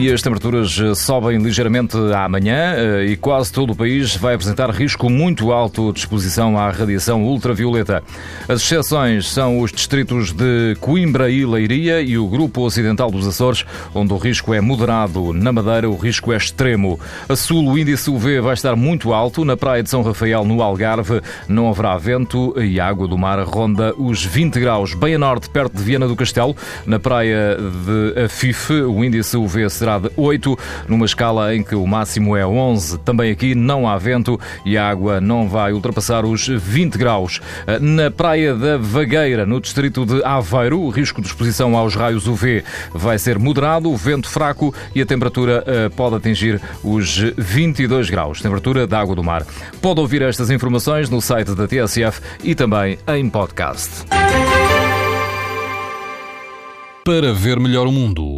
E as temperaturas eh, sobem ligeiramente amanhã eh, e quase todo o país vai apresentar risco muito alto de exposição à radiação ultravioleta. As exceções são os distritos de Coimbra e Leiria e o grupo ocidental dos Açores, onde o risco é moderado. Na Madeira, o risco é extremo. A sul, o índice UV vai estar muito alto. Na praia de São Rafael, no Algarve, não haverá vento e a água do mar ronda os 20 graus. Bem a norte, perto de Viana do Castelo, na praia de Afife, o índice UV será de 8, numa escala em que o máximo é 11. Também aqui não há vento e a água não vai ultrapassar os 20 graus. Na Praia da Vagueira, no distrito de Aveiro, o risco de exposição aos raios UV vai ser moderado, o vento fraco e a temperatura eh, pode atingir os 22 graus. Temperatura da água do mar. Pode ouvir estas informações no site da TSF e também em podcast. Para ver melhor o mundo.